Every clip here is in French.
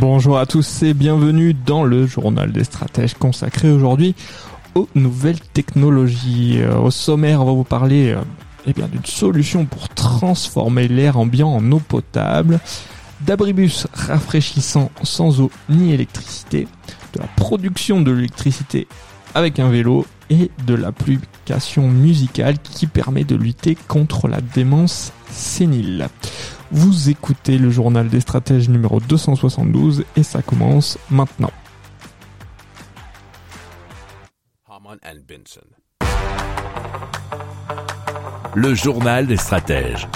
Bonjour à tous et bienvenue dans le journal des stratèges consacré aujourd'hui aux nouvelles technologies. Euh, Au sommaire, on va vous parler euh, eh bien d'une solution pour transformer l'air ambiant en eau potable, d'abribus rafraîchissant sans eau ni électricité, de la production de l'électricité avec un vélo et de l'application musicale qui permet de lutter contre la démence sénile. Vous écoutez le journal des stratèges numéro 272 et ça commence maintenant. Le journal des stratèges.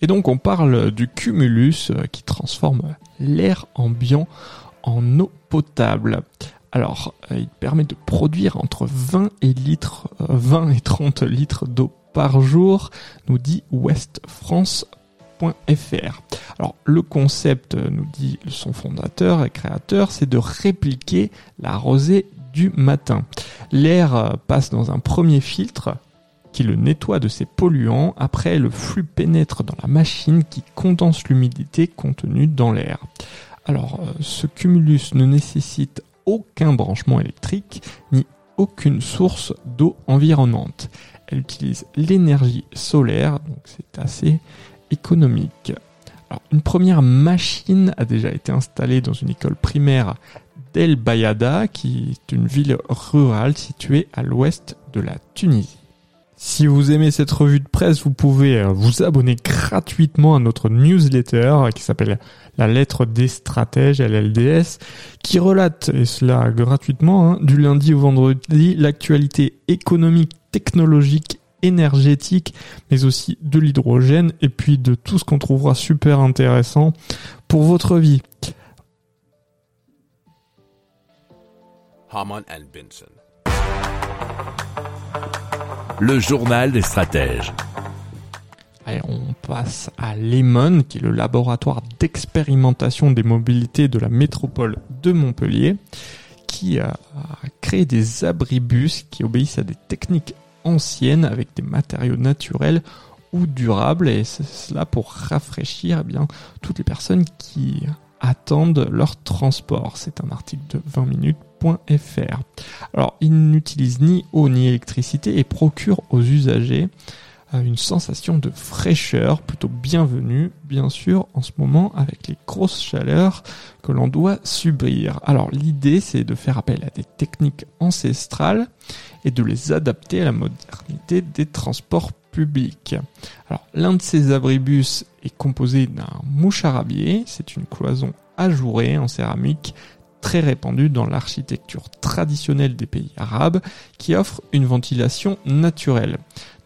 Et donc on parle du cumulus qui transforme l'air ambiant en eau potable. Alors, euh, il permet de produire entre 20 et, litres, euh, 20 et 30 litres d'eau par jour, nous dit Alors, le concept, euh, nous dit son fondateur et créateur, c'est de répliquer la rosée du matin. L'air euh, passe dans un premier filtre qui le nettoie de ses polluants. Après, le flux pénètre dans la machine qui condense l'humidité contenue dans l'air. Alors, euh, ce cumulus ne nécessite aucun branchement électrique ni aucune source d'eau environnante. Elle utilise l'énergie solaire, donc c'est assez économique. Alors, une première machine a déjà été installée dans une école primaire d'El Bayada, qui est une ville rurale située à l'ouest de la Tunisie. Si vous aimez cette revue de presse, vous pouvez euh, vous abonner gratuitement à notre newsletter euh, qui s'appelle La lettre des stratèges, LLDS, qui relate, et cela gratuitement, hein, du lundi au vendredi, l'actualité économique, technologique, énergétique, mais aussi de l'hydrogène, et puis de tout ce qu'on trouvera super intéressant pour votre vie. Le journal des stratèges. Allez, on passe à Lemon, qui est le laboratoire d'expérimentation des mobilités de la métropole de Montpellier, qui a créé des abribus qui obéissent à des techniques anciennes avec des matériaux naturels ou durables, et c'est cela pour rafraîchir eh bien, toutes les personnes qui attendent leur transport. C'est un article de 20 minutes.fr. Alors, il n'utilise ni eau ni électricité et procure aux usagers une sensation de fraîcheur plutôt bienvenue, bien sûr, en ce moment avec les grosses chaleurs que l'on doit subir. Alors, l'idée, c'est de faire appel à des techniques ancestrales et de les adapter à la modernité des transports publics. Alors, l'un de ces abribus est composé d'un moucharabier, c'est une cloison ajourée en céramique très répandue dans l'architecture traditionnelle des pays arabes qui offre une ventilation naturelle.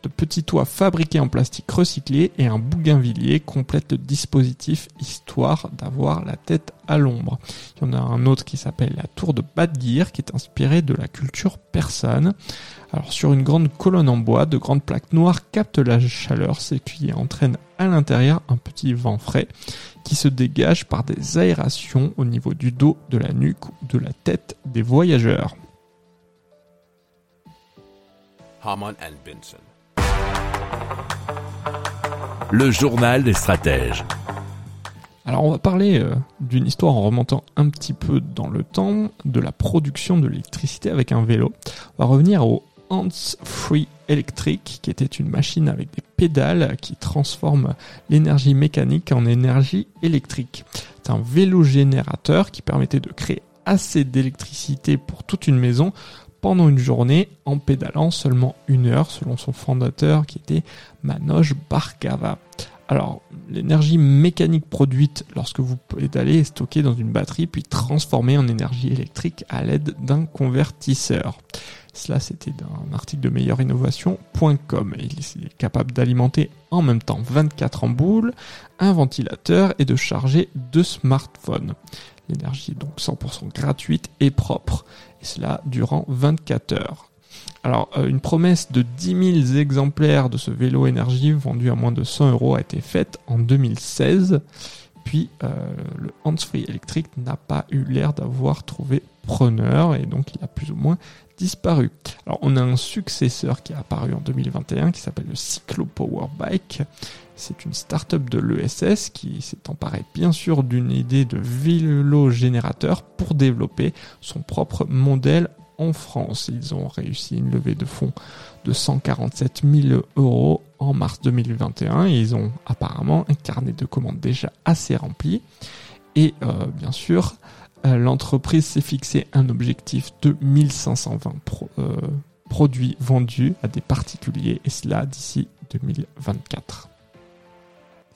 De petits toits fabriqués en plastique recyclé et un bougainvillier complètent le dispositif histoire d'avoir la tête à l'ombre. Il y en a un autre qui s'appelle la tour de Badgir qui est inspiré de la culture persane. Alors sur une grande colonne en bois, de grandes plaques noires captent la chaleur, ces cuillers entraînent à l'intérieur un petit vent frais qui se dégage par des aérations au niveau du dos, de la nuque ou de la tête des voyageurs. Le journal des stratèges. Alors on va parler euh, d'une histoire en remontant un petit peu dans le temps de la production de l'électricité avec un vélo. On va revenir au Hands Free Electric qui était une machine avec des pédales qui transforme l'énergie mécanique en énergie électrique. C'est un vélo générateur qui permettait de créer assez d'électricité pour toute une maison pendant une journée en pédalant seulement une heure selon son fondateur qui était Manoj Bhargava. Alors, l'énergie mécanique produite lorsque vous pédalez est stockée dans une batterie puis transformée en énergie électrique à l'aide d'un convertisseur. Cela, c'était d'un article de meilleurinnovation.com. Il est capable d'alimenter en même temps 24 ampoules, un ventilateur et de charger deux smartphones. L'énergie est donc 100% gratuite et propre. Et cela durant 24 heures. Alors, euh, une promesse de 10 000 exemplaires de ce vélo énergie vendu à moins de 100 euros a été faite en 2016. Puis, euh, le hands-free électrique n'a pas eu l'air d'avoir trouvé preneur et donc il a plus ou moins disparu. Alors, on a un successeur qui est apparu en 2021 qui s'appelle le Cyclo Power Bike. C'est une start-up de l'ESS qui s'est emparée bien sûr d'une idée de vélo générateur pour développer son propre modèle en France. Ils ont réussi une levée de fonds de 147 000 euros en mars 2021 et ils ont apparemment un carnet de commandes déjà assez rempli. Et euh, bien sûr, euh, l'entreprise s'est fixé un objectif de 1520 euh, produits vendus à des particuliers et cela d'ici 2024.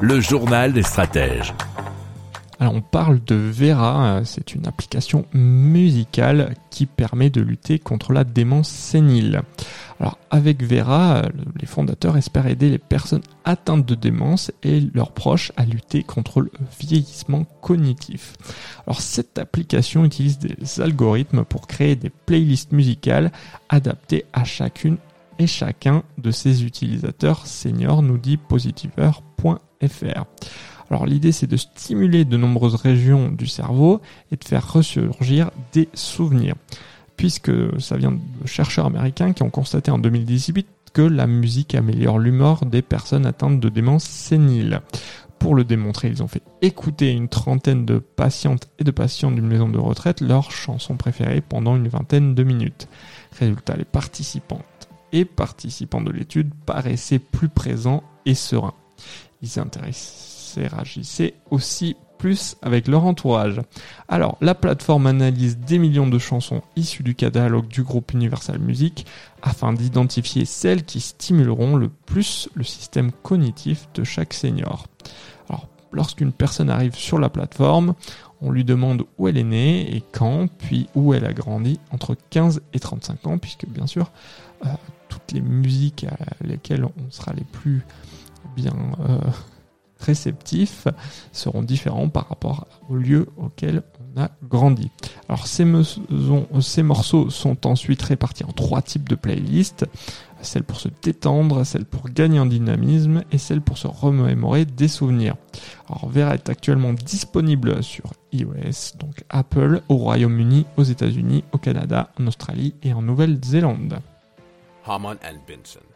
Le journal des stratèges. Alors on parle de Vera, c'est une application musicale qui permet de lutter contre la démence sénile. Alors avec Vera, les fondateurs espèrent aider les personnes atteintes de démence et leurs proches à lutter contre le vieillissement cognitif. Alors cette application utilise des algorithmes pour créer des playlists musicales adaptées à chacune et chacun de ses utilisateurs seniors, nous dit Alors l'idée c'est de stimuler de nombreuses régions du cerveau et de faire ressurgir des souvenirs. Puisque ça vient de chercheurs américains qui ont constaté en 2018 que la musique améliore l'humeur des personnes atteintes de démence sénile. Pour le démontrer, ils ont fait écouter une trentaine de patientes et de patients d'une maison de retraite leurs chansons préférées pendant une vingtaine de minutes. Résultat, les participants et participants de l'étude paraissaient plus présents et sereins. Ils interagissaient aussi plus avec leur entourage. Alors, la plateforme analyse des millions de chansons issues du catalogue du groupe Universal Music afin d'identifier celles qui stimuleront le plus le système cognitif de chaque senior. Alors, lorsqu'une personne arrive sur la plateforme, on lui demande où elle est née et quand, puis où elle a grandi entre 15 et 35 ans, puisque bien sûr, euh, toutes les musiques à lesquelles on sera les plus bien euh, réceptifs seront différents par rapport au lieu auquel on a grandi. Alors ces, morceaux sont ensuite répartis en trois types de playlists celle pour se détendre, celle pour gagner en dynamisme et celle pour se remémorer des souvenirs. Alors Vera est actuellement disponible sur iOS, donc Apple, au Royaume-Uni, aux États-Unis, au Canada, en Australie et en Nouvelle-Zélande. And.